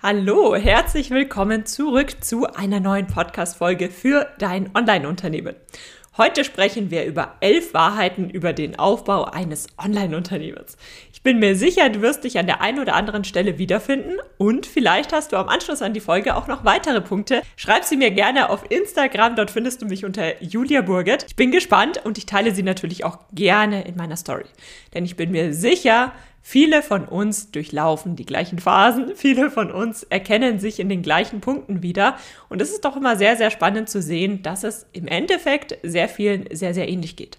Hallo, herzlich willkommen zurück zu einer neuen Podcast-Folge für dein Online-Unternehmen. Heute sprechen wir über elf Wahrheiten über den Aufbau eines Online-Unternehmens. Ich bin mir sicher, du wirst dich an der einen oder anderen Stelle wiederfinden und vielleicht hast du am Anschluss an die Folge auch noch weitere Punkte. Schreib sie mir gerne auf Instagram, dort findest du mich unter Julia Burget. Ich bin gespannt und ich teile sie natürlich auch gerne in meiner Story. Denn ich bin mir sicher, Viele von uns durchlaufen die gleichen Phasen, viele von uns erkennen sich in den gleichen Punkten wieder und es ist doch immer sehr, sehr spannend zu sehen, dass es im Endeffekt sehr vielen sehr, sehr ähnlich geht.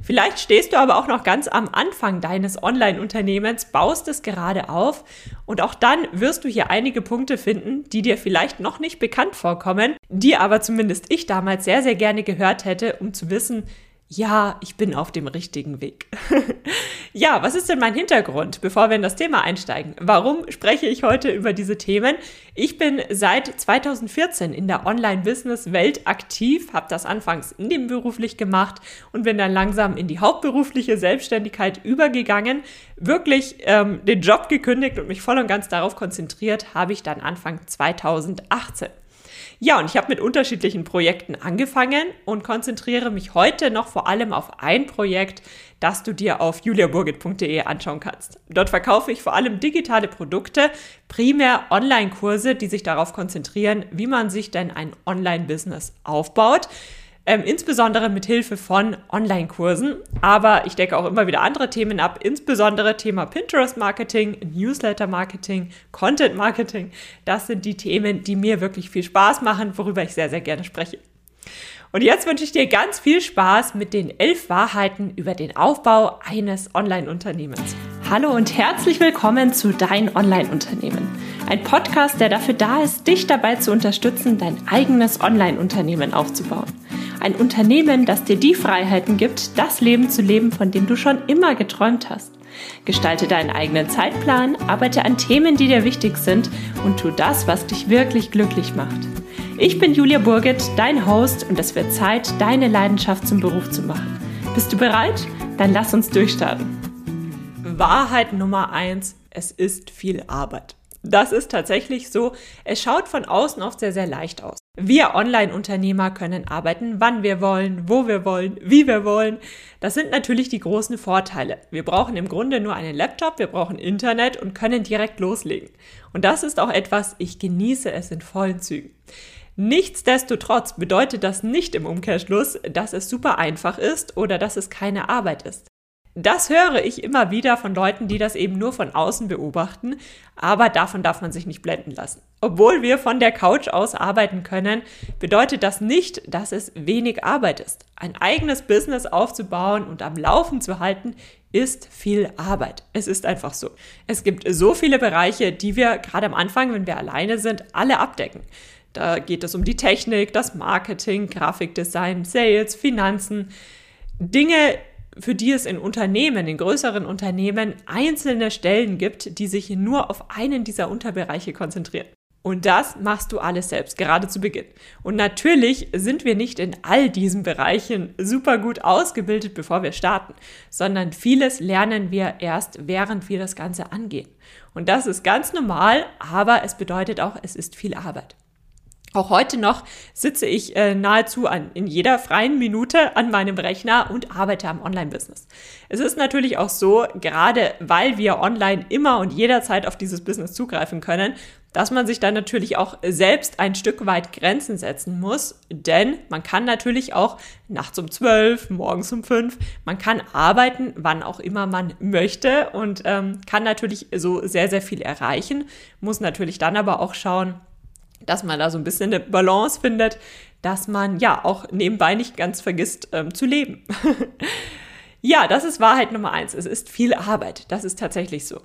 Vielleicht stehst du aber auch noch ganz am Anfang deines Online-Unternehmens, baust es gerade auf und auch dann wirst du hier einige Punkte finden, die dir vielleicht noch nicht bekannt vorkommen, die aber zumindest ich damals sehr, sehr gerne gehört hätte, um zu wissen, ja, ich bin auf dem richtigen Weg. ja, was ist denn mein Hintergrund, bevor wir in das Thema einsteigen? Warum spreche ich heute über diese Themen? Ich bin seit 2014 in der Online-Business-Welt aktiv, habe das anfangs nebenberuflich gemacht und bin dann langsam in die hauptberufliche Selbstständigkeit übergegangen. Wirklich ähm, den Job gekündigt und mich voll und ganz darauf konzentriert, habe ich dann Anfang 2018. Ja, und ich habe mit unterschiedlichen Projekten angefangen und konzentriere mich heute noch vor allem auf ein Projekt, das du dir auf juliaburgit.de anschauen kannst. Dort verkaufe ich vor allem digitale Produkte, primär Online-Kurse, die sich darauf konzentrieren, wie man sich denn ein Online-Business aufbaut ähm, insbesondere mit Hilfe von Online-Kursen. Aber ich decke auch immer wieder andere Themen ab, insbesondere Thema Pinterest-Marketing, Newsletter-Marketing, Content-Marketing. Das sind die Themen, die mir wirklich viel Spaß machen, worüber ich sehr, sehr gerne spreche. Und jetzt wünsche ich dir ganz viel Spaß mit den elf Wahrheiten über den Aufbau eines Online-Unternehmens. Hallo und herzlich willkommen zu Dein Online-Unternehmen. Ein Podcast, der dafür da ist, dich dabei zu unterstützen, dein eigenes Online-Unternehmen aufzubauen. Ein Unternehmen, das dir die Freiheiten gibt, das Leben zu leben, von dem du schon immer geträumt hast. Gestalte deinen eigenen Zeitplan, arbeite an Themen, die dir wichtig sind und tu das, was dich wirklich glücklich macht. Ich bin Julia Burget, dein Host und es wird Zeit, deine Leidenschaft zum Beruf zu machen. Bist du bereit? Dann lass uns durchstarten. Wahrheit Nummer eins: Es ist viel Arbeit. Das ist tatsächlich so. Es schaut von außen oft sehr, sehr leicht aus. Wir Online-Unternehmer können arbeiten, wann wir wollen, wo wir wollen, wie wir wollen. Das sind natürlich die großen Vorteile. Wir brauchen im Grunde nur einen Laptop, wir brauchen Internet und können direkt loslegen. Und das ist auch etwas, ich genieße es in vollen Zügen. Nichtsdestotrotz bedeutet das nicht im Umkehrschluss, dass es super einfach ist oder dass es keine Arbeit ist. Das höre ich immer wieder von Leuten, die das eben nur von außen beobachten, aber davon darf man sich nicht blenden lassen. Obwohl wir von der Couch aus arbeiten können, bedeutet das nicht, dass es wenig Arbeit ist. Ein eigenes Business aufzubauen und am Laufen zu halten, ist viel Arbeit. Es ist einfach so. Es gibt so viele Bereiche, die wir gerade am Anfang, wenn wir alleine sind, alle abdecken. Da geht es um die Technik, das Marketing, Grafikdesign, Sales, Finanzen. Dinge, für die es in Unternehmen, in größeren Unternehmen einzelne Stellen gibt, die sich nur auf einen dieser Unterbereiche konzentrieren. Und das machst du alles selbst, gerade zu Beginn. Und natürlich sind wir nicht in all diesen Bereichen super gut ausgebildet, bevor wir starten, sondern vieles lernen wir erst, während wir das Ganze angehen. Und das ist ganz normal, aber es bedeutet auch, es ist viel Arbeit. Auch heute noch sitze ich äh, nahezu an, in jeder freien Minute an meinem Rechner und arbeite am Online-Business. Es ist natürlich auch so, gerade weil wir online immer und jederzeit auf dieses Business zugreifen können, dass man sich dann natürlich auch selbst ein Stück weit Grenzen setzen muss, denn man kann natürlich auch nachts um zwölf, morgens um fünf, man kann arbeiten, wann auch immer man möchte und ähm, kann natürlich so sehr, sehr viel erreichen, muss natürlich dann aber auch schauen, dass man da so ein bisschen eine Balance findet, dass man ja auch nebenbei nicht ganz vergisst ähm, zu leben. ja, das ist Wahrheit Nummer eins. Es ist viel Arbeit. Das ist tatsächlich so.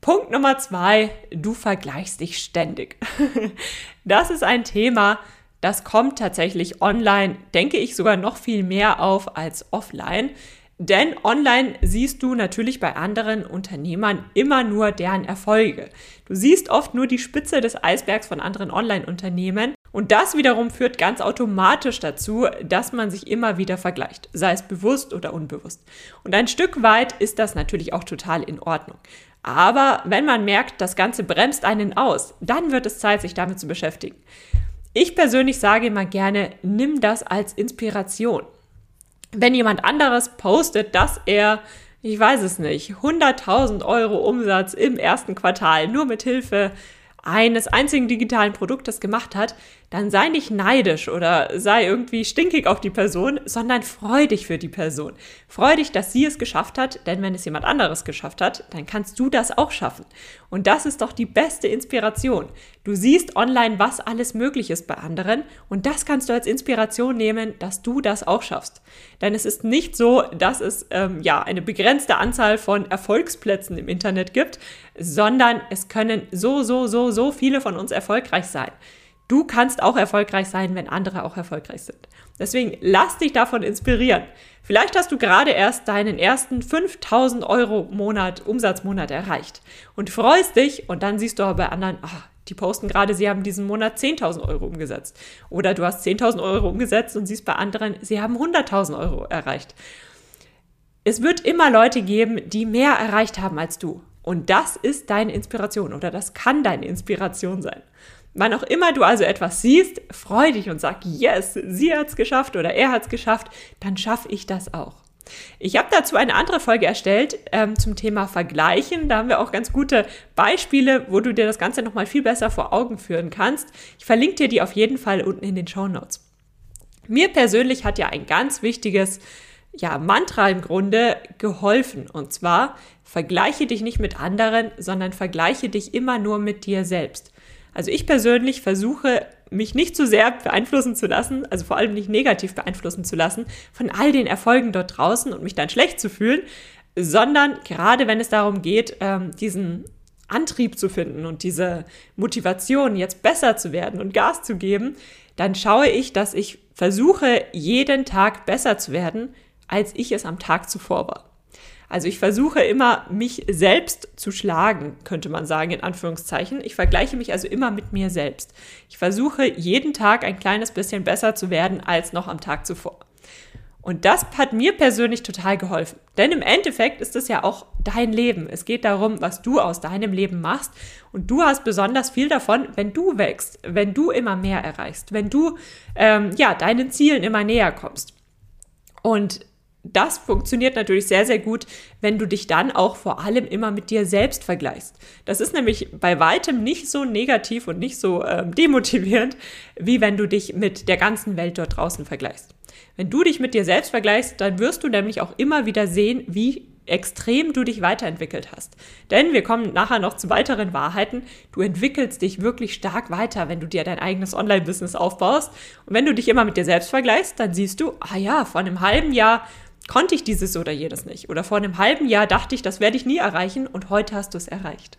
Punkt Nummer zwei, du vergleichst dich ständig. das ist ein Thema, das kommt tatsächlich online, denke ich, sogar noch viel mehr auf als offline. Denn online siehst du natürlich bei anderen Unternehmern immer nur deren Erfolge. Du siehst oft nur die Spitze des Eisbergs von anderen Online-Unternehmen und das wiederum führt ganz automatisch dazu, dass man sich immer wieder vergleicht, sei es bewusst oder unbewusst. Und ein Stück weit ist das natürlich auch total in Ordnung. Aber wenn man merkt, das Ganze bremst einen aus, dann wird es Zeit, sich damit zu beschäftigen. Ich persönlich sage immer gerne, nimm das als Inspiration. Wenn jemand anderes postet, dass er, ich weiß es nicht, 100.000 Euro Umsatz im ersten Quartal nur mit Hilfe eines einzigen digitalen Produktes gemacht hat, dann sei nicht neidisch oder sei irgendwie stinkig auf die Person, sondern freu dich für die Person. Freu dich, dass sie es geschafft hat, denn wenn es jemand anderes geschafft hat, dann kannst du das auch schaffen. Und das ist doch die beste Inspiration. Du siehst online, was alles möglich ist bei anderen und das kannst du als Inspiration nehmen, dass du das auch schaffst. Denn es ist nicht so, dass es ähm, ja eine begrenzte Anzahl von Erfolgsplätzen im Internet gibt, sondern es können so, so, so, so viele von uns erfolgreich sein. Du kannst auch erfolgreich sein, wenn andere auch erfolgreich sind. Deswegen lass dich davon inspirieren. Vielleicht hast du gerade erst deinen ersten 5000 Euro Monat, Umsatzmonat erreicht und freust dich und dann siehst du aber bei anderen, ach, die posten gerade, sie haben diesen Monat 10.000 Euro umgesetzt. Oder du hast 10.000 Euro umgesetzt und siehst bei anderen, sie haben 100.000 Euro erreicht. Es wird immer Leute geben, die mehr erreicht haben als du. Und das ist deine Inspiration oder das kann deine Inspiration sein. Wann auch immer du also etwas siehst, freu dich und sag, yes, sie hat's geschafft oder er hat's geschafft, dann schaffe ich das auch. Ich habe dazu eine andere Folge erstellt ähm, zum Thema Vergleichen. Da haben wir auch ganz gute Beispiele, wo du dir das Ganze nochmal viel besser vor Augen führen kannst. Ich verlinke dir die auf jeden Fall unten in den Show Notes. Mir persönlich hat ja ein ganz wichtiges ja, Mantra im Grunde geholfen. Und zwar, vergleiche dich nicht mit anderen, sondern vergleiche dich immer nur mit dir selbst. Also ich persönlich versuche, mich nicht zu sehr beeinflussen zu lassen, also vor allem nicht negativ beeinflussen zu lassen von all den Erfolgen dort draußen und mich dann schlecht zu fühlen, sondern gerade wenn es darum geht, ähm, diesen Antrieb zu finden und diese Motivation, jetzt besser zu werden und Gas zu geben, dann schaue ich, dass ich versuche, jeden Tag besser zu werden, als ich es am Tag zuvor war. Also ich versuche immer, mich selbst zu schlagen, könnte man sagen, in Anführungszeichen. Ich vergleiche mich also immer mit mir selbst. Ich versuche jeden Tag ein kleines bisschen besser zu werden als noch am Tag zuvor. Und das hat mir persönlich total geholfen. Denn im Endeffekt ist es ja auch dein Leben. Es geht darum, was du aus deinem Leben machst. Und du hast besonders viel davon, wenn du wächst, wenn du immer mehr erreichst, wenn du ähm, ja deinen Zielen immer näher kommst. Und das funktioniert natürlich sehr, sehr gut, wenn du dich dann auch vor allem immer mit dir selbst vergleichst. Das ist nämlich bei weitem nicht so negativ und nicht so ähm, demotivierend, wie wenn du dich mit der ganzen Welt dort draußen vergleichst. Wenn du dich mit dir selbst vergleichst, dann wirst du nämlich auch immer wieder sehen, wie extrem du dich weiterentwickelt hast. Denn wir kommen nachher noch zu weiteren Wahrheiten. Du entwickelst dich wirklich stark weiter, wenn du dir dein eigenes Online-Business aufbaust. Und wenn du dich immer mit dir selbst vergleichst, dann siehst du, ah ja, vor einem halben Jahr konnte ich dieses oder jedes nicht. Oder vor einem halben Jahr dachte ich, das werde ich nie erreichen und heute hast du es erreicht.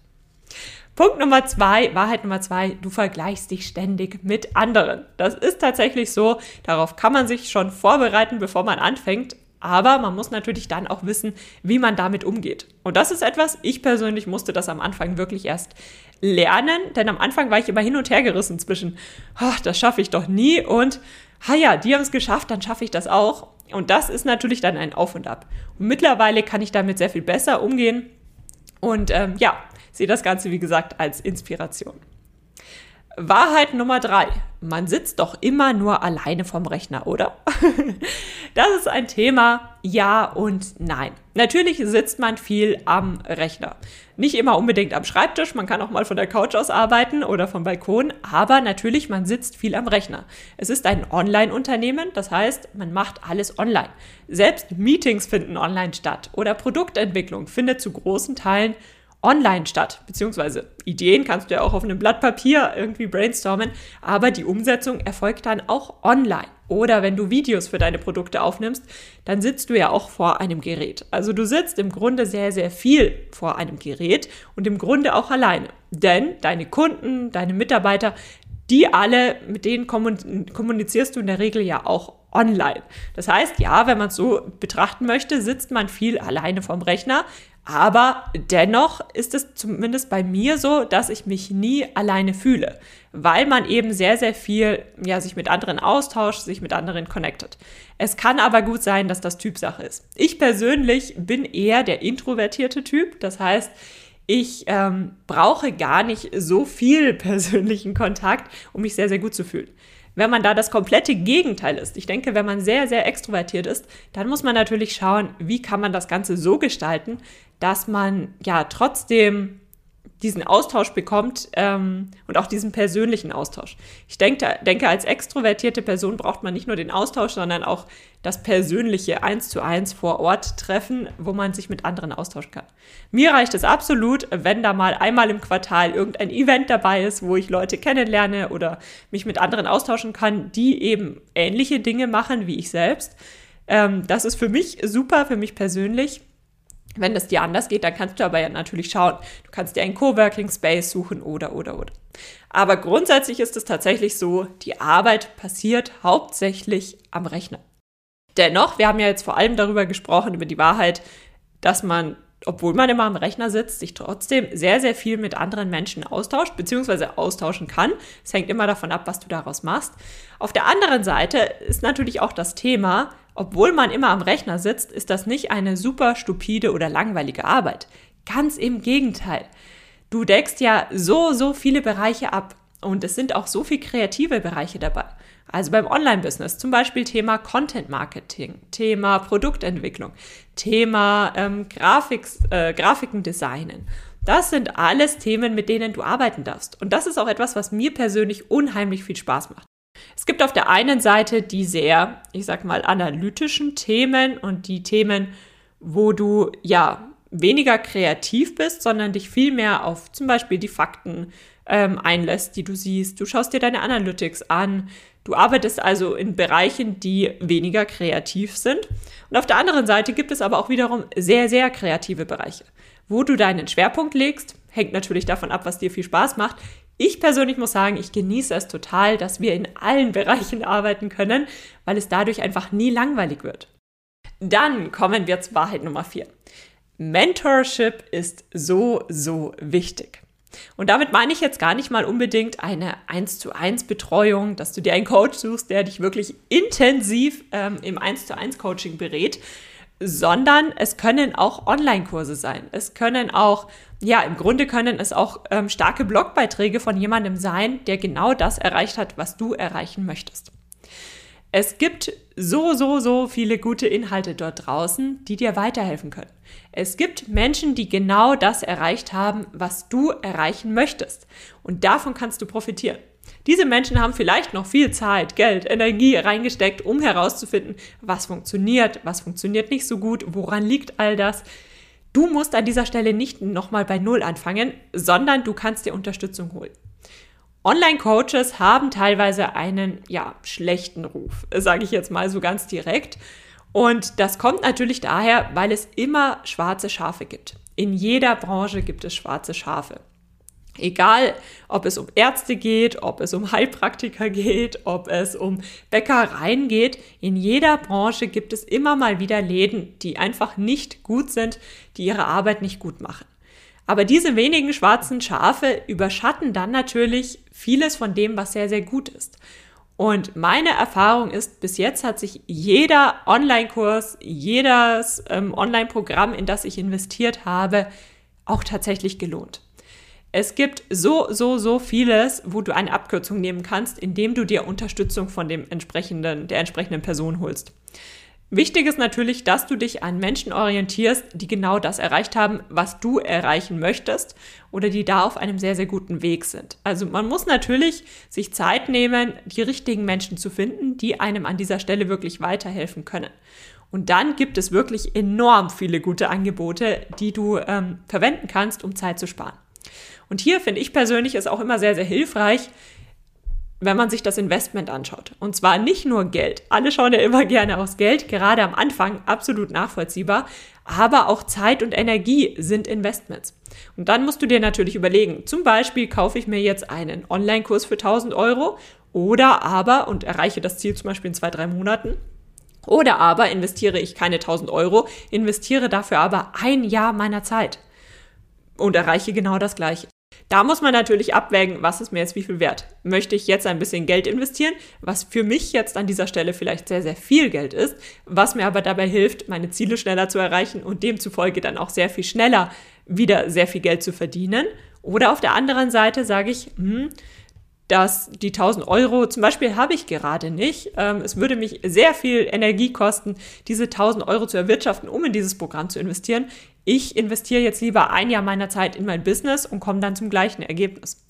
Punkt Nummer zwei, Wahrheit Nummer zwei, du vergleichst dich ständig mit anderen. Das ist tatsächlich so, darauf kann man sich schon vorbereiten, bevor man anfängt. Aber man muss natürlich dann auch wissen, wie man damit umgeht. Und das ist etwas, ich persönlich musste das am Anfang wirklich erst lernen, denn am Anfang war ich immer hin und her gerissen zwischen, oh, das schaffe ich doch nie und, ha ja, die haben es geschafft, dann schaffe ich das auch. Und das ist natürlich dann ein Auf und Ab. Und mittlerweile kann ich damit sehr viel besser umgehen und ähm, ja, sehe das Ganze, wie gesagt, als Inspiration. Wahrheit Nummer drei. Man sitzt doch immer nur alleine vom Rechner, oder? das ist ein Thema Ja und Nein. Natürlich sitzt man viel am Rechner. Nicht immer unbedingt am Schreibtisch, man kann auch mal von der Couch aus arbeiten oder vom Balkon, aber natürlich, man sitzt viel am Rechner. Es ist ein Online-Unternehmen, das heißt, man macht alles online. Selbst Meetings finden online statt oder Produktentwicklung findet zu großen Teilen online statt, beziehungsweise Ideen kannst du ja auch auf einem Blatt Papier irgendwie brainstormen, aber die Umsetzung erfolgt dann auch online. Oder wenn du Videos für deine Produkte aufnimmst, dann sitzt du ja auch vor einem Gerät. Also du sitzt im Grunde sehr, sehr viel vor einem Gerät und im Grunde auch alleine. Denn deine Kunden, deine Mitarbeiter, die alle, mit denen kommunizierst du in der Regel ja auch online. Das heißt, ja, wenn man es so betrachten möchte, sitzt man viel alleine vorm Rechner, aber dennoch ist es zumindest bei mir so, dass ich mich nie alleine fühle, weil man eben sehr, sehr viel ja, sich mit anderen austauscht, sich mit anderen connectet. Es kann aber gut sein, dass das Typsache ist. Ich persönlich bin eher der introvertierte Typ, das heißt, Ich ähm, brauche gar nicht so viel persönlichen Kontakt, um mich sehr, sehr gut zu fühlen. Wenn man da das komplette Gegenteil ist, ich denke, wenn man sehr, sehr extrovertiert ist, dann muss man natürlich schauen, wie kann man das Ganze so gestalten, dass man ja trotzdem diesen Austausch bekommt ähm, und auch diesen persönlichen Austausch. Ich denke, denke, als extrovertierte Person braucht man nicht nur den Austausch, sondern auch das persönliche eins zu eins vor Ort treffen, wo man sich mit anderen austauschen kann. Mir reicht es absolut, wenn da mal einmal im Quartal irgendein Event dabei ist, wo ich Leute kennenlerne oder mich mit anderen austauschen kann, die eben ähnliche Dinge machen wie ich selbst. Ähm, das ist für mich super, für mich persönlich. Wenn das dir anders geht, dann kannst du aber ja natürlich schauen. Du kannst dir einen Coworking Space suchen oder, oder, oder. Aber grundsätzlich ist es tatsächlich so, die Arbeit passiert hauptsächlich am Rechner. Dennoch, wir haben ja jetzt vor allem darüber gesprochen, über die Wahrheit, dass man, obwohl man immer am Rechner sitzt, sich trotzdem sehr, sehr viel mit anderen Menschen austauscht, beziehungsweise austauschen kann. Es hängt immer davon ab, was du daraus machst. Auf der anderen Seite ist natürlich auch das Thema, obwohl man immer am Rechner sitzt, ist das nicht eine super stupide oder langweilige Arbeit. Ganz im Gegenteil. Du deckst ja so, so viele Bereiche ab und es sind auch so viele kreative Bereiche dabei. Also beim Online-Business zum Beispiel Thema Content Marketing, Thema Produktentwicklung, Thema ähm, Grafiks, äh, Grafiken designen. Das sind alles Themen, mit denen du arbeiten darfst. Und das ist auch etwas, was mir persönlich unheimlich viel Spaß macht. Es gibt auf der einen Seite die sehr, ich sag mal, analytischen Themen und die Themen, wo du ja weniger kreativ bist, sondern dich viel mehr auf zum Beispiel die Fakten ähm, einlässt, die du siehst. Du schaust dir deine Analytics an. Du arbeitest also in Bereichen, die weniger kreativ sind. Und auf der anderen Seite gibt es aber auch wiederum sehr, sehr kreative Bereiche. Wo du deinen Schwerpunkt legst, hängt natürlich davon ab, was dir viel Spaß macht. Ich persönlich muss sagen, ich genieße es total, dass wir in allen Bereichen arbeiten können, weil es dadurch einfach nie langweilig wird. Dann kommen wir zur Wahrheit Nummer 4. Mentorship ist so, so wichtig. Und damit meine ich jetzt gar nicht mal unbedingt eine 1 zu 1 Betreuung, dass du dir einen Coach suchst, der dich wirklich intensiv ähm, im 1 zu 1 Coaching berät, sondern es können auch Online-Kurse sein. Es können auch, ja, im Grunde können es auch ähm, starke Blogbeiträge von jemandem sein, der genau das erreicht hat, was du erreichen möchtest. Es gibt so, so, so viele gute Inhalte dort draußen, die dir weiterhelfen können. Es gibt Menschen, die genau das erreicht haben, was du erreichen möchtest. Und davon kannst du profitieren. Diese Menschen haben vielleicht noch viel Zeit, Geld, Energie reingesteckt, um herauszufinden, was funktioniert, was funktioniert nicht so gut, woran liegt all das. Du musst an dieser Stelle nicht nochmal bei Null anfangen, sondern du kannst dir Unterstützung holen. Online-Coaches haben teilweise einen, ja, schlechten Ruf, sage ich jetzt mal so ganz direkt. Und das kommt natürlich daher, weil es immer schwarze Schafe gibt. In jeder Branche gibt es schwarze Schafe. Egal, ob es um Ärzte geht, ob es um Heilpraktiker geht, ob es um Bäckereien geht, in jeder Branche gibt es immer mal wieder Läden, die einfach nicht gut sind, die ihre Arbeit nicht gut machen. Aber diese wenigen schwarzen Schafe überschatten dann natürlich vieles von dem, was sehr, sehr gut ist. Und meine Erfahrung ist, bis jetzt hat sich jeder Online-Kurs, jedes ähm, Online-Programm, in das ich investiert habe, auch tatsächlich gelohnt. Es gibt so, so, so vieles, wo du eine Abkürzung nehmen kannst, indem du dir Unterstützung von dem entsprechenden, der entsprechenden Person holst. Wichtig ist natürlich, dass du dich an Menschen orientierst, die genau das erreicht haben, was du erreichen möchtest oder die da auf einem sehr, sehr guten Weg sind. Also man muss natürlich sich Zeit nehmen, die richtigen Menschen zu finden, die einem an dieser Stelle wirklich weiterhelfen können. Und dann gibt es wirklich enorm viele gute Angebote, die du ähm, verwenden kannst, um Zeit zu sparen. Und hier finde ich persönlich ist auch immer sehr, sehr hilfreich, wenn man sich das Investment anschaut. Und zwar nicht nur Geld. Alle schauen ja immer gerne aufs Geld, gerade am Anfang absolut nachvollziehbar. Aber auch Zeit und Energie sind Investments. Und dann musst du dir natürlich überlegen, zum Beispiel kaufe ich mir jetzt einen Online-Kurs für 1000 Euro oder aber und erreiche das Ziel zum Beispiel in zwei, drei Monaten. Oder aber investiere ich keine 1000 Euro, investiere dafür aber ein Jahr meiner Zeit und erreiche genau das Gleiche. Da muss man natürlich abwägen, was ist mir jetzt wie viel wert. Möchte ich jetzt ein bisschen Geld investieren, was für mich jetzt an dieser Stelle vielleicht sehr, sehr viel Geld ist, was mir aber dabei hilft, meine Ziele schneller zu erreichen und demzufolge dann auch sehr viel schneller wieder sehr viel Geld zu verdienen. Oder auf der anderen Seite sage ich, hm, dass die 1000 Euro zum Beispiel habe ich gerade nicht. Ähm, es würde mich sehr viel Energie kosten, diese 1000 Euro zu erwirtschaften, um in dieses Programm zu investieren. Ich investiere jetzt lieber ein Jahr meiner Zeit in mein Business und komme dann zum gleichen Ergebnis.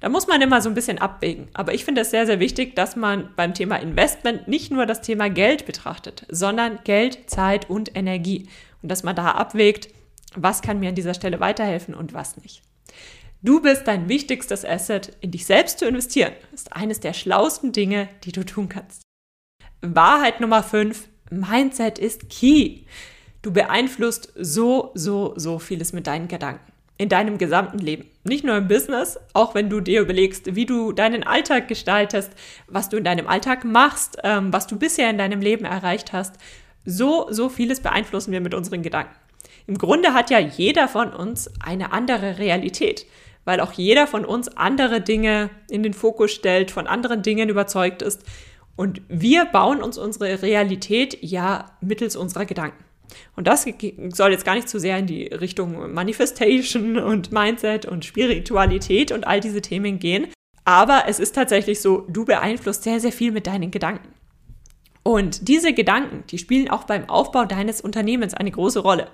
Da muss man immer so ein bisschen abwägen. Aber ich finde es sehr, sehr wichtig, dass man beim Thema Investment nicht nur das Thema Geld betrachtet, sondern Geld, Zeit und Energie. Und dass man da abwägt, was kann mir an dieser Stelle weiterhelfen und was nicht. Du bist dein wichtigstes Asset. In dich selbst zu investieren, ist eines der schlauesten Dinge, die du tun kannst. Wahrheit Nummer 5. Mindset ist key. Du beeinflusst so, so, so vieles mit deinen Gedanken. In deinem gesamten Leben. Nicht nur im Business, auch wenn du dir überlegst, wie du deinen Alltag gestaltest, was du in deinem Alltag machst, ähm, was du bisher in deinem Leben erreicht hast. So, so vieles beeinflussen wir mit unseren Gedanken. Im Grunde hat ja jeder von uns eine andere Realität weil auch jeder von uns andere Dinge in den Fokus stellt, von anderen Dingen überzeugt ist. Und wir bauen uns unsere Realität ja mittels unserer Gedanken. Und das soll jetzt gar nicht zu sehr in die Richtung Manifestation und Mindset und Spiritualität und all diese Themen gehen. Aber es ist tatsächlich so, du beeinflusst sehr, sehr viel mit deinen Gedanken. Und diese Gedanken, die spielen auch beim Aufbau deines Unternehmens eine große Rolle.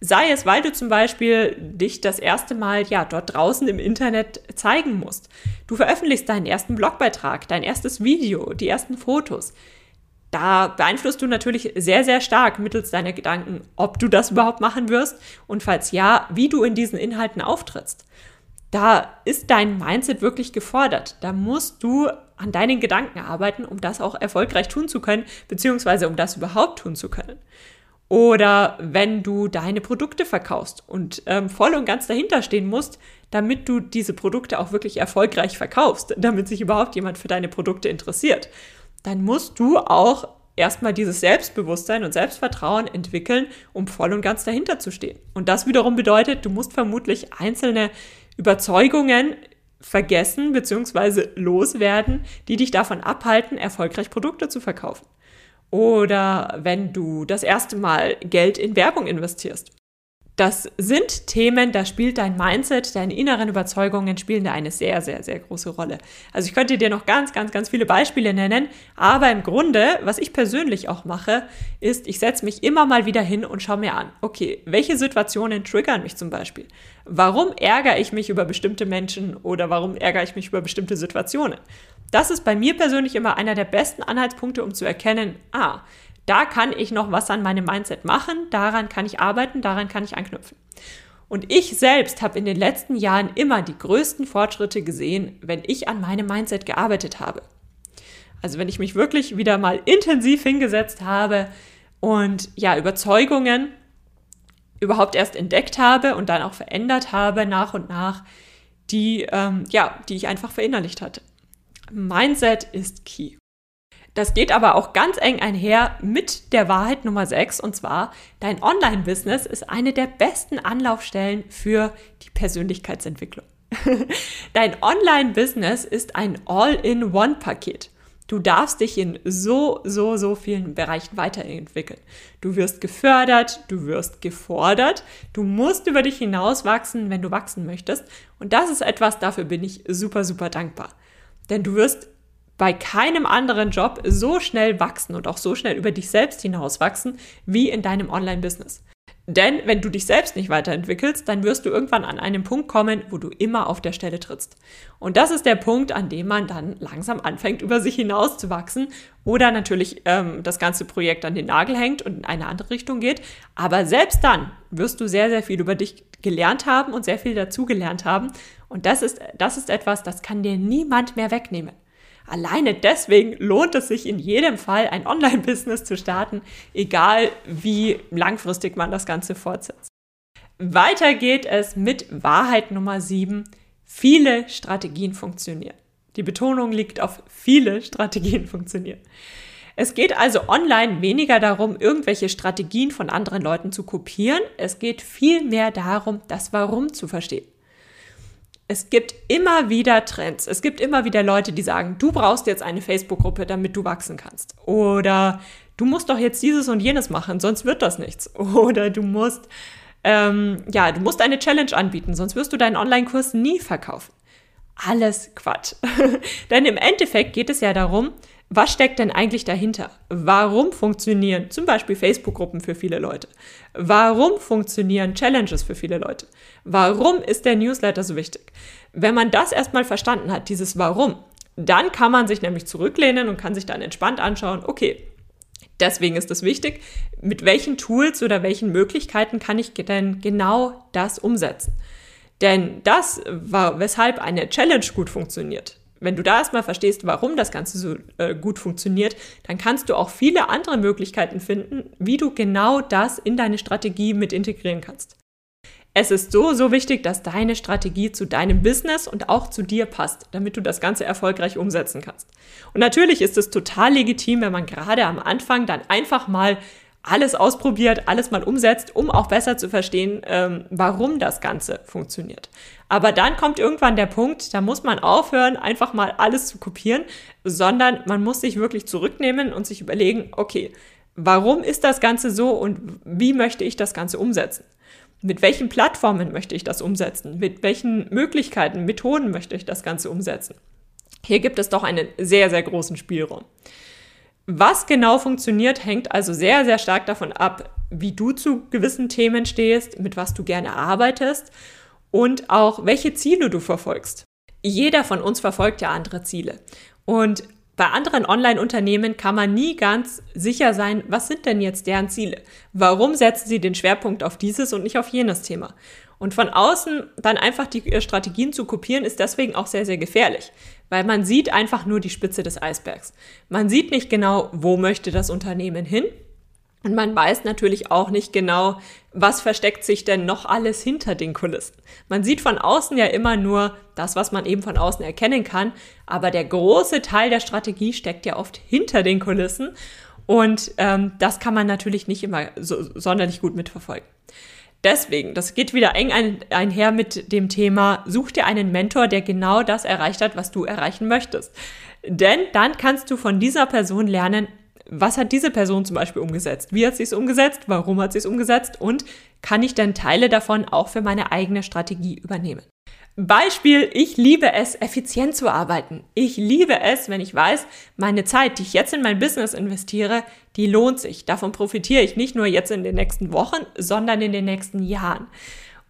Sei es, weil du zum Beispiel dich das erste Mal ja dort draußen im Internet zeigen musst. Du veröffentlichst deinen ersten Blogbeitrag, dein erstes Video, die ersten Fotos. Da beeinflusst du natürlich sehr, sehr stark mittels deiner Gedanken, ob du das überhaupt machen wirst und falls ja, wie du in diesen Inhalten auftrittst. Da ist dein Mindset wirklich gefordert. Da musst du an deinen Gedanken arbeiten, um das auch erfolgreich tun zu können, beziehungsweise um das überhaupt tun zu können. Oder wenn du deine Produkte verkaufst und ähm, voll und ganz dahinter stehen musst, damit du diese Produkte auch wirklich erfolgreich verkaufst, damit sich überhaupt jemand für deine Produkte interessiert, dann musst du auch erstmal dieses Selbstbewusstsein und Selbstvertrauen entwickeln, um voll und ganz dahinter zu stehen. Und das wiederum bedeutet, du musst vermutlich einzelne Überzeugungen vergessen bzw. loswerden, die dich davon abhalten, erfolgreich Produkte zu verkaufen. Oder wenn du das erste Mal Geld in Werbung investierst. Das sind Themen, da spielt dein Mindset, deine inneren Überzeugungen spielen da eine sehr, sehr, sehr große Rolle. Also ich könnte dir noch ganz, ganz, ganz viele Beispiele nennen, aber im Grunde, was ich persönlich auch mache, ist, ich setze mich immer mal wieder hin und schaue mir an, okay, welche Situationen triggern mich zum Beispiel? Warum ärgere ich mich über bestimmte Menschen oder warum ärgere ich mich über bestimmte Situationen? Das ist bei mir persönlich immer einer der besten Anhaltspunkte, um zu erkennen, ah, da kann ich noch was an meinem Mindset machen, daran kann ich arbeiten, daran kann ich anknüpfen. Und ich selbst habe in den letzten Jahren immer die größten Fortschritte gesehen, wenn ich an meinem Mindset gearbeitet habe. Also wenn ich mich wirklich wieder mal intensiv hingesetzt habe und ja, Überzeugungen überhaupt erst entdeckt habe und dann auch verändert habe nach und nach, die, ähm, ja, die ich einfach verinnerlicht hatte. Mindset ist key. Das geht aber auch ganz eng einher mit der Wahrheit Nummer 6 und zwar, dein Online-Business ist eine der besten Anlaufstellen für die Persönlichkeitsentwicklung. dein Online-Business ist ein All-in-One-Paket. Du darfst dich in so, so, so vielen Bereichen weiterentwickeln. Du wirst gefördert, du wirst gefordert, du musst über dich hinauswachsen, wenn du wachsen möchtest. Und das ist etwas, dafür bin ich super, super dankbar. Denn du wirst bei keinem anderen Job so schnell wachsen und auch so schnell über dich selbst hinaus wachsen wie in deinem Online-Business. Denn wenn du dich selbst nicht weiterentwickelst, dann wirst du irgendwann an einen Punkt kommen, wo du immer auf der Stelle trittst. Und das ist der Punkt, an dem man dann langsam anfängt, über sich hinaus zu wachsen oder natürlich ähm, das ganze Projekt an den Nagel hängt und in eine andere Richtung geht. Aber selbst dann wirst du sehr, sehr viel über dich gelernt haben und sehr viel dazugelernt haben. Und das ist, das ist etwas, das kann dir niemand mehr wegnehmen. Alleine deswegen lohnt es sich in jedem Fall, ein Online-Business zu starten, egal wie langfristig man das Ganze fortsetzt. Weiter geht es mit Wahrheit Nummer 7. Viele Strategien funktionieren. Die Betonung liegt auf viele Strategien funktionieren. Es geht also online weniger darum, irgendwelche Strategien von anderen Leuten zu kopieren. Es geht vielmehr darum, das Warum zu verstehen es gibt immer wieder Trends. Es gibt immer wieder Leute, die sagen, du brauchst jetzt eine Facebook-Gruppe, damit du wachsen kannst. Oder du musst doch jetzt dieses und jenes machen, sonst wird das nichts. Oder du musst ähm, ja, du musst eine Challenge anbieten, sonst wirst du deinen Online-Kurs nie verkaufen. Alles Quatsch. Denn im Endeffekt geht es ja darum, was steckt denn eigentlich dahinter? Warum funktionieren zum Beispiel Facebook-Gruppen für viele Leute? Warum funktionieren Challenges für viele Leute? Warum ist der Newsletter so wichtig? Wenn man das erstmal verstanden hat, dieses Warum, dann kann man sich nämlich zurücklehnen und kann sich dann entspannt anschauen, okay, deswegen ist es wichtig, mit welchen Tools oder welchen Möglichkeiten kann ich denn genau das umsetzen? Denn das war, weshalb eine Challenge gut funktioniert. Wenn du da erstmal verstehst, warum das Ganze so äh, gut funktioniert, dann kannst du auch viele andere Möglichkeiten finden, wie du genau das in deine Strategie mit integrieren kannst. Es ist so, so wichtig, dass deine Strategie zu deinem Business und auch zu dir passt, damit du das Ganze erfolgreich umsetzen kannst. Und natürlich ist es total legitim, wenn man gerade am Anfang dann einfach mal alles ausprobiert, alles mal umsetzt, um auch besser zu verstehen, ähm, warum das Ganze funktioniert. Aber dann kommt irgendwann der Punkt, da muss man aufhören, einfach mal alles zu kopieren, sondern man muss sich wirklich zurücknehmen und sich überlegen, okay, warum ist das Ganze so und wie möchte ich das Ganze umsetzen? Mit welchen Plattformen möchte ich das umsetzen? Mit welchen Möglichkeiten, Methoden möchte ich das Ganze umsetzen? Hier gibt es doch einen sehr, sehr großen Spielraum. Was genau funktioniert, hängt also sehr, sehr stark davon ab, wie du zu gewissen Themen stehst, mit was du gerne arbeitest und auch welche Ziele du verfolgst. Jeder von uns verfolgt ja andere Ziele. Und bei anderen Online-Unternehmen kann man nie ganz sicher sein, was sind denn jetzt deren Ziele? Warum setzen sie den Schwerpunkt auf dieses und nicht auf jenes Thema? Und von außen dann einfach die äh, Strategien zu kopieren, ist deswegen auch sehr, sehr gefährlich, weil man sieht einfach nur die Spitze des Eisbergs. Man sieht nicht genau, wo möchte das Unternehmen hin und man weiß natürlich auch nicht genau, was versteckt sich denn noch alles hinter den Kulissen. Man sieht von außen ja immer nur das, was man eben von außen erkennen kann, aber der große Teil der Strategie steckt ja oft hinter den Kulissen und ähm, das kann man natürlich nicht immer so, sonderlich gut mitverfolgen. Deswegen, das geht wieder eng ein, einher mit dem Thema, such dir einen Mentor, der genau das erreicht hat, was du erreichen möchtest. Denn dann kannst du von dieser Person lernen, was hat diese Person zum Beispiel umgesetzt? Wie hat sie es umgesetzt? Warum hat sie es umgesetzt? Und kann ich denn Teile davon auch für meine eigene Strategie übernehmen? Beispiel, ich liebe es, effizient zu arbeiten. Ich liebe es, wenn ich weiß, meine Zeit, die ich jetzt in mein Business investiere, die lohnt sich. Davon profitiere ich nicht nur jetzt in den nächsten Wochen, sondern in den nächsten Jahren.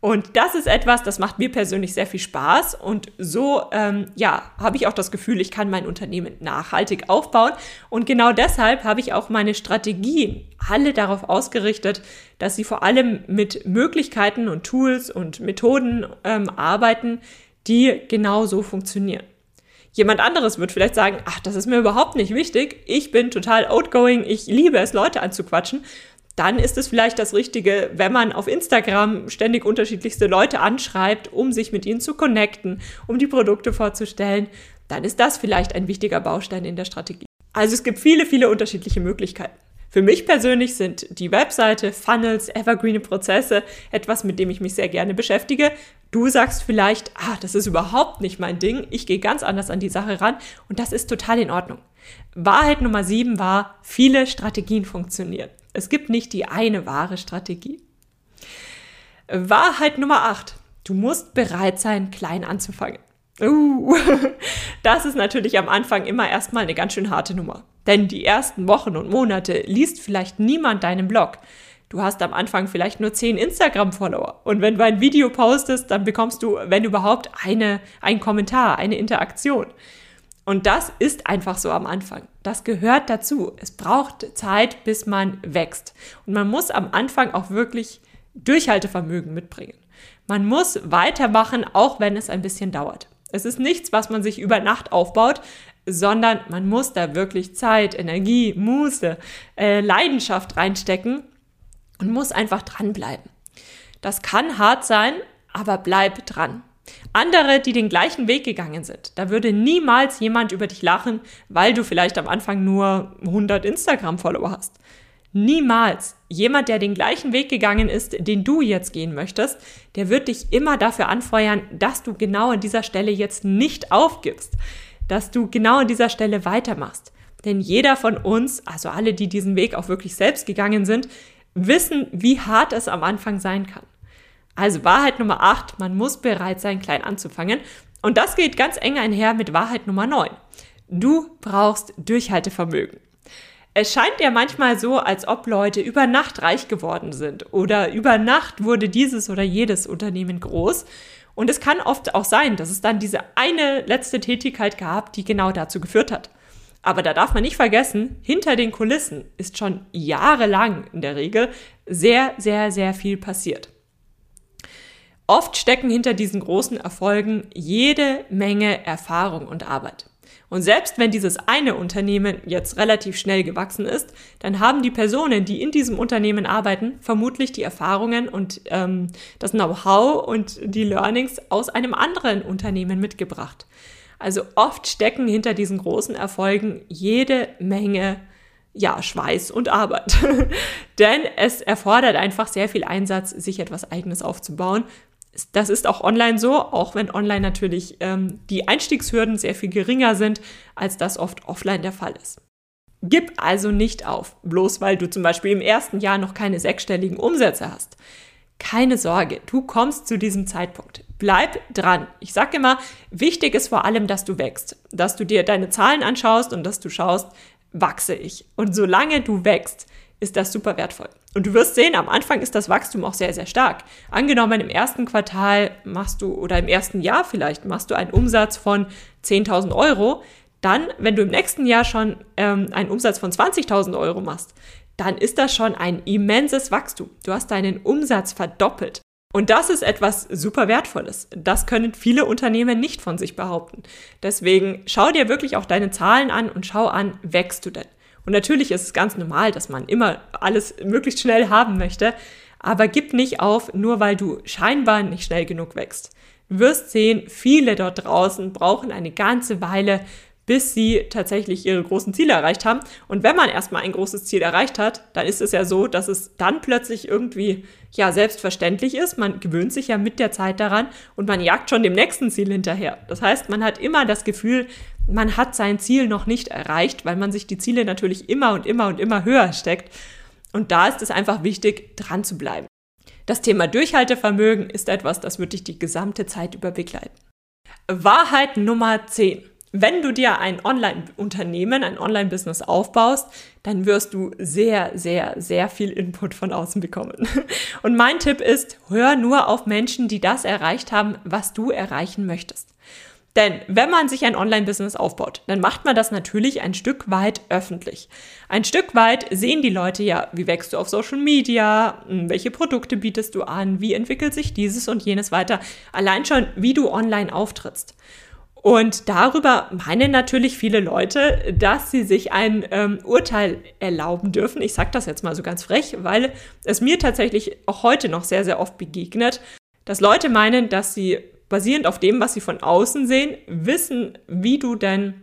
Und das ist etwas, das macht mir persönlich sehr viel Spaß. Und so, ähm, ja, habe ich auch das Gefühl, ich kann mein Unternehmen nachhaltig aufbauen. Und genau deshalb habe ich auch meine Strategien alle darauf ausgerichtet, dass sie vor allem mit Möglichkeiten und Tools und Methoden ähm, arbeiten, die genau so funktionieren. Jemand anderes wird vielleicht sagen, ach, das ist mir überhaupt nicht wichtig. Ich bin total outgoing. Ich liebe es, Leute anzuquatschen dann ist es vielleicht das Richtige, wenn man auf Instagram ständig unterschiedlichste Leute anschreibt, um sich mit ihnen zu connecten, um die Produkte vorzustellen, dann ist das vielleicht ein wichtiger Baustein in der Strategie. Also es gibt viele, viele unterschiedliche Möglichkeiten. Für mich persönlich sind die Webseite, Funnels, evergreen Prozesse etwas, mit dem ich mich sehr gerne beschäftige. Du sagst vielleicht, ah, das ist überhaupt nicht mein Ding, ich gehe ganz anders an die Sache ran und das ist total in Ordnung. Wahrheit Nummer sieben war, viele Strategien funktionieren. Es gibt nicht die eine wahre Strategie. Wahrheit Nummer 8. Du musst bereit sein, klein anzufangen. Uh, das ist natürlich am Anfang immer erstmal eine ganz schön harte Nummer. Denn die ersten Wochen und Monate liest vielleicht niemand deinen Blog. Du hast am Anfang vielleicht nur 10 Instagram-Follower. Und wenn du ein Video postest, dann bekommst du, wenn überhaupt, eine, einen Kommentar, eine Interaktion. Und das ist einfach so am Anfang. Das gehört dazu. Es braucht Zeit, bis man wächst. Und man muss am Anfang auch wirklich Durchhaltevermögen mitbringen. Man muss weitermachen, auch wenn es ein bisschen dauert. Es ist nichts, was man sich über Nacht aufbaut, sondern man muss da wirklich Zeit, Energie, Muße, äh, Leidenschaft reinstecken und muss einfach dranbleiben. Das kann hart sein, aber bleib dran. Andere, die den gleichen Weg gegangen sind, da würde niemals jemand über dich lachen, weil du vielleicht am Anfang nur 100 Instagram-Follower hast. Niemals. Jemand, der den gleichen Weg gegangen ist, den du jetzt gehen möchtest, der wird dich immer dafür anfeuern, dass du genau an dieser Stelle jetzt nicht aufgibst, dass du genau an dieser Stelle weitermachst. Denn jeder von uns, also alle, die diesen Weg auch wirklich selbst gegangen sind, wissen, wie hart es am Anfang sein kann. Also Wahrheit Nummer 8, man muss bereit sein, klein anzufangen. Und das geht ganz eng einher mit Wahrheit Nummer 9. Du brauchst Durchhaltevermögen. Es scheint ja manchmal so, als ob Leute über Nacht reich geworden sind oder über Nacht wurde dieses oder jedes Unternehmen groß. Und es kann oft auch sein, dass es dann diese eine letzte Tätigkeit gab, die genau dazu geführt hat. Aber da darf man nicht vergessen, hinter den Kulissen ist schon jahrelang in der Regel sehr, sehr, sehr viel passiert. Oft stecken hinter diesen großen Erfolgen jede Menge Erfahrung und Arbeit. Und selbst wenn dieses eine Unternehmen jetzt relativ schnell gewachsen ist, dann haben die Personen, die in diesem Unternehmen arbeiten, vermutlich die Erfahrungen und ähm, das Know-how und die Learnings aus einem anderen Unternehmen mitgebracht. Also oft stecken hinter diesen großen Erfolgen jede Menge ja, Schweiß und Arbeit. Denn es erfordert einfach sehr viel Einsatz, sich etwas Eigenes aufzubauen, das ist auch online so, auch wenn online natürlich ähm, die Einstiegshürden sehr viel geringer sind, als das oft offline der Fall ist. Gib also nicht auf, bloß weil du zum Beispiel im ersten Jahr noch keine sechsstelligen Umsätze hast. Keine Sorge, du kommst zu diesem Zeitpunkt. Bleib dran. Ich sage immer, wichtig ist vor allem, dass du wächst, dass du dir deine Zahlen anschaust und dass du schaust, wachse ich. Und solange du wächst, ist das super wertvoll. Und du wirst sehen, am Anfang ist das Wachstum auch sehr, sehr stark. Angenommen, im ersten Quartal machst du oder im ersten Jahr vielleicht machst du einen Umsatz von 10.000 Euro. Dann, wenn du im nächsten Jahr schon ähm, einen Umsatz von 20.000 Euro machst, dann ist das schon ein immenses Wachstum. Du hast deinen Umsatz verdoppelt. Und das ist etwas super Wertvolles. Das können viele Unternehmen nicht von sich behaupten. Deswegen schau dir wirklich auch deine Zahlen an und schau an, wächst du denn? Und natürlich ist es ganz normal, dass man immer alles möglichst schnell haben möchte, aber gib nicht auf, nur weil du scheinbar nicht schnell genug wächst. Du wirst sehen, viele dort draußen brauchen eine ganze Weile, bis sie tatsächlich ihre großen Ziele erreicht haben. Und wenn man erstmal ein großes Ziel erreicht hat, dann ist es ja so, dass es dann plötzlich irgendwie ja selbstverständlich ist. Man gewöhnt sich ja mit der Zeit daran und man jagt schon dem nächsten Ziel hinterher. Das heißt, man hat immer das Gefühl, man hat sein Ziel noch nicht erreicht, weil man sich die Ziele natürlich immer und immer und immer höher steckt. Und da ist es einfach wichtig, dran zu bleiben. Das Thema Durchhaltevermögen ist etwas, das wird dich die gesamte Zeit über begleiten. Wahrheit Nummer 10. Wenn du dir ein Online-Unternehmen, ein Online-Business aufbaust, dann wirst du sehr, sehr, sehr viel Input von außen bekommen. Und mein Tipp ist, hör nur auf Menschen, die das erreicht haben, was du erreichen möchtest. Denn wenn man sich ein Online-Business aufbaut, dann macht man das natürlich ein Stück weit öffentlich. Ein Stück weit sehen die Leute ja, wie wächst du auf Social Media, hm, welche Produkte bietest du an, wie entwickelt sich dieses und jenes weiter. Allein schon, wie du online auftrittst. Und darüber meinen natürlich viele Leute, dass sie sich ein ähm, Urteil erlauben dürfen. Ich sage das jetzt mal so ganz frech, weil es mir tatsächlich auch heute noch sehr, sehr oft begegnet, dass Leute meinen, dass sie basierend auf dem, was sie von außen sehen, wissen, wie du denn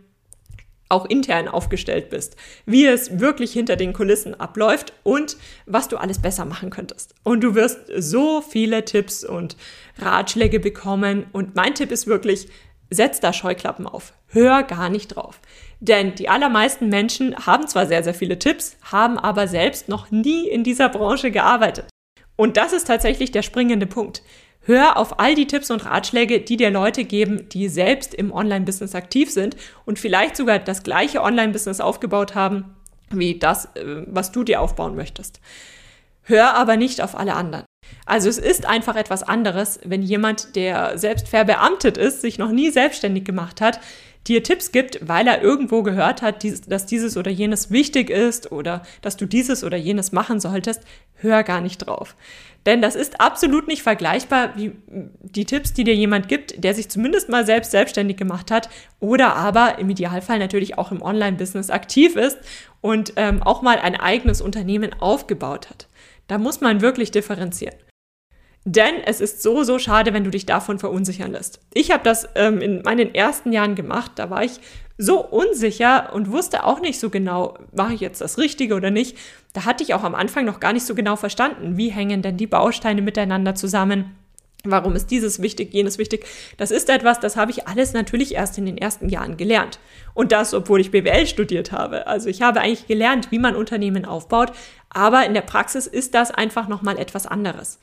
auch intern aufgestellt bist, wie es wirklich hinter den Kulissen abläuft und was du alles besser machen könntest. Und du wirst so viele Tipps und Ratschläge bekommen. Und mein Tipp ist wirklich, setz da Scheuklappen auf. Hör gar nicht drauf. Denn die allermeisten Menschen haben zwar sehr, sehr viele Tipps, haben aber selbst noch nie in dieser Branche gearbeitet. Und das ist tatsächlich der springende Punkt. Hör auf all die Tipps und Ratschläge, die dir Leute geben, die selbst im Online-Business aktiv sind und vielleicht sogar das gleiche Online-Business aufgebaut haben, wie das, äh, was du dir aufbauen möchtest. Hör aber nicht auf alle anderen. Also es ist einfach etwas anderes, wenn jemand, der selbst verbeamtet ist, sich noch nie selbstständig gemacht hat, dir Tipps gibt, weil er irgendwo gehört hat, dass dieses oder jenes wichtig ist oder dass du dieses oder jenes machen solltest, hör gar nicht drauf. Denn das ist absolut nicht vergleichbar wie die Tipps, die dir jemand gibt, der sich zumindest mal selbst selbstständig gemacht hat oder aber im Idealfall natürlich auch im Online-Business aktiv ist und ähm, auch mal ein eigenes Unternehmen aufgebaut hat. Da muss man wirklich differenzieren. Denn es ist so, so schade, wenn du dich davon verunsichern lässt. Ich habe das ähm, in meinen ersten Jahren gemacht. Da war ich so unsicher und wusste auch nicht so genau, mache ich jetzt das Richtige oder nicht. Da hatte ich auch am Anfang noch gar nicht so genau verstanden, wie hängen denn die Bausteine miteinander zusammen. Warum ist dieses wichtig, jenes wichtig? Das ist etwas, das habe ich alles natürlich erst in den ersten Jahren gelernt. Und das, obwohl ich BWL studiert habe. Also ich habe eigentlich gelernt, wie man Unternehmen aufbaut, aber in der Praxis ist das einfach nochmal etwas anderes.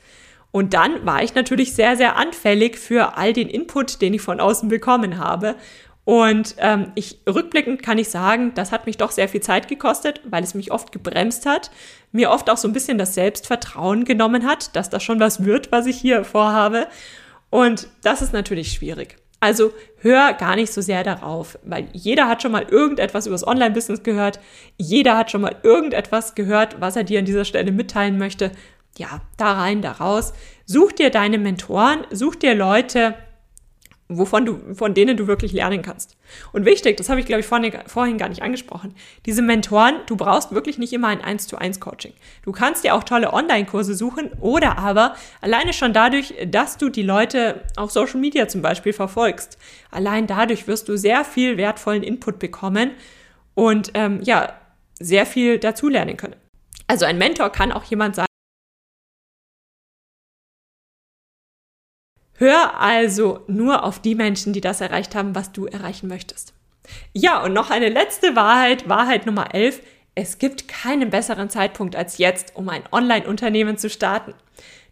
Und dann war ich natürlich sehr, sehr anfällig für all den Input, den ich von außen bekommen habe. Und ähm, ich rückblickend kann ich sagen, das hat mich doch sehr viel Zeit gekostet, weil es mich oft gebremst hat, mir oft auch so ein bisschen das Selbstvertrauen genommen hat, dass das schon was wird, was ich hier vorhabe. Und das ist natürlich schwierig. Also hör gar nicht so sehr darauf, weil jeder hat schon mal irgendetwas über das Online-Business gehört. Jeder hat schon mal irgendetwas gehört, was er dir an dieser Stelle mitteilen möchte ja, da rein, da raus. Such dir deine Mentoren, such dir Leute, wovon du, von denen du wirklich lernen kannst. Und wichtig, das habe ich, glaube ich, vorhin, vorhin gar nicht angesprochen. Diese Mentoren, du brauchst wirklich nicht immer ein 1 zu 1 Coaching. Du kannst dir auch tolle Online-Kurse suchen oder aber alleine schon dadurch, dass du die Leute auf Social Media zum Beispiel verfolgst. Allein dadurch wirst du sehr viel wertvollen Input bekommen und ähm, ja, sehr viel dazulernen können. Also ein Mentor kann auch jemand sein, Hör also nur auf die Menschen, die das erreicht haben, was du erreichen möchtest. Ja, und noch eine letzte Wahrheit, Wahrheit Nummer 11. Es gibt keinen besseren Zeitpunkt als jetzt, um ein Online-Unternehmen zu starten.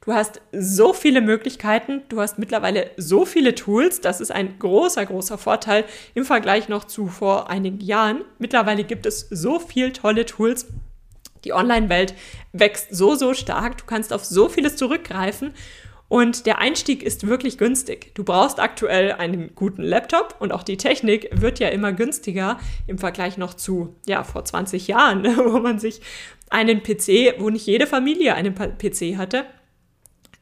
Du hast so viele Möglichkeiten, du hast mittlerweile so viele Tools, das ist ein großer, großer Vorteil im Vergleich noch zu vor einigen Jahren. Mittlerweile gibt es so viele tolle Tools. Die Online-Welt wächst so, so stark, du kannst auf so vieles zurückgreifen und der Einstieg ist wirklich günstig. Du brauchst aktuell einen guten Laptop und auch die Technik wird ja immer günstiger im Vergleich noch zu, ja, vor 20 Jahren, wo man sich einen PC, wo nicht jede Familie einen PC hatte.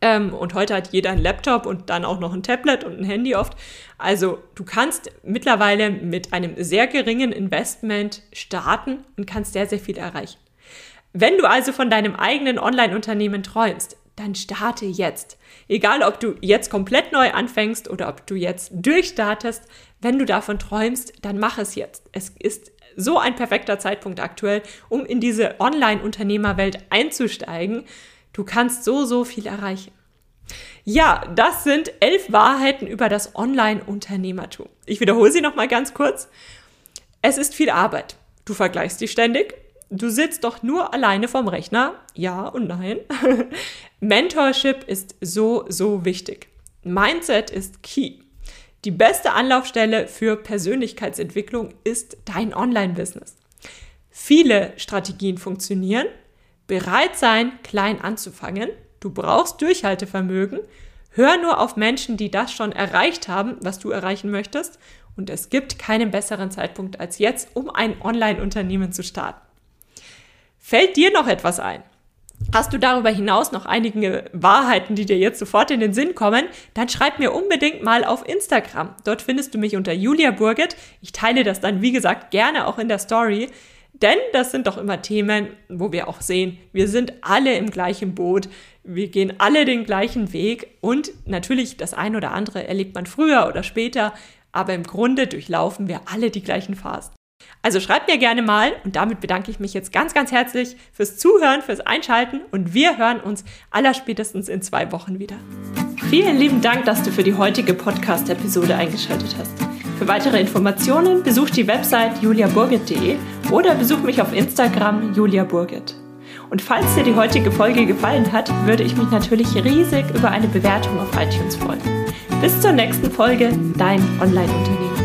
Ähm, und heute hat jeder einen Laptop und dann auch noch ein Tablet und ein Handy oft. Also du kannst mittlerweile mit einem sehr geringen Investment starten und kannst sehr, sehr viel erreichen. Wenn du also von deinem eigenen Online-Unternehmen träumst, dann starte jetzt. Egal, ob du jetzt komplett neu anfängst oder ob du jetzt durchstartest, wenn du davon träumst, dann mach es jetzt. Es ist so ein perfekter Zeitpunkt aktuell, um in diese Online-Unternehmerwelt einzusteigen. Du kannst so, so viel erreichen. Ja, das sind elf Wahrheiten über das Online-Unternehmertum. Ich wiederhole sie nochmal ganz kurz. Es ist viel Arbeit. Du vergleichst dich ständig. Du sitzt doch nur alleine vorm Rechner. Ja und nein. Mentorship ist so, so wichtig. Mindset ist key. Die beste Anlaufstelle für Persönlichkeitsentwicklung ist dein Online-Business. Viele Strategien funktionieren. Bereit sein, klein anzufangen. Du brauchst Durchhaltevermögen. Hör nur auf Menschen, die das schon erreicht haben, was du erreichen möchtest. Und es gibt keinen besseren Zeitpunkt als jetzt, um ein Online-Unternehmen zu starten. Fällt dir noch etwas ein? Hast du darüber hinaus noch einige Wahrheiten, die dir jetzt sofort in den Sinn kommen, dann schreib mir unbedingt mal auf Instagram. Dort findest du mich unter Julia Burget. Ich teile das dann, wie gesagt, gerne auch in der Story. Denn das sind doch immer Themen, wo wir auch sehen, wir sind alle im gleichen Boot, wir gehen alle den gleichen Weg und natürlich das ein oder andere erlebt man früher oder später, aber im Grunde durchlaufen wir alle die gleichen Phasen. Also schreibt mir gerne mal und damit bedanke ich mich jetzt ganz, ganz herzlich fürs Zuhören, fürs Einschalten und wir hören uns allerspätestens in zwei Wochen wieder. Vielen lieben Dank, dass du für die heutige Podcast-Episode eingeschaltet hast. Für weitere Informationen besuch die Website juliaburgit.de oder besuch mich auf Instagram juliaburgit. Und falls dir die heutige Folge gefallen hat, würde ich mich natürlich riesig über eine Bewertung auf iTunes freuen. Bis zur nächsten Folge, dein Online-Unternehmen.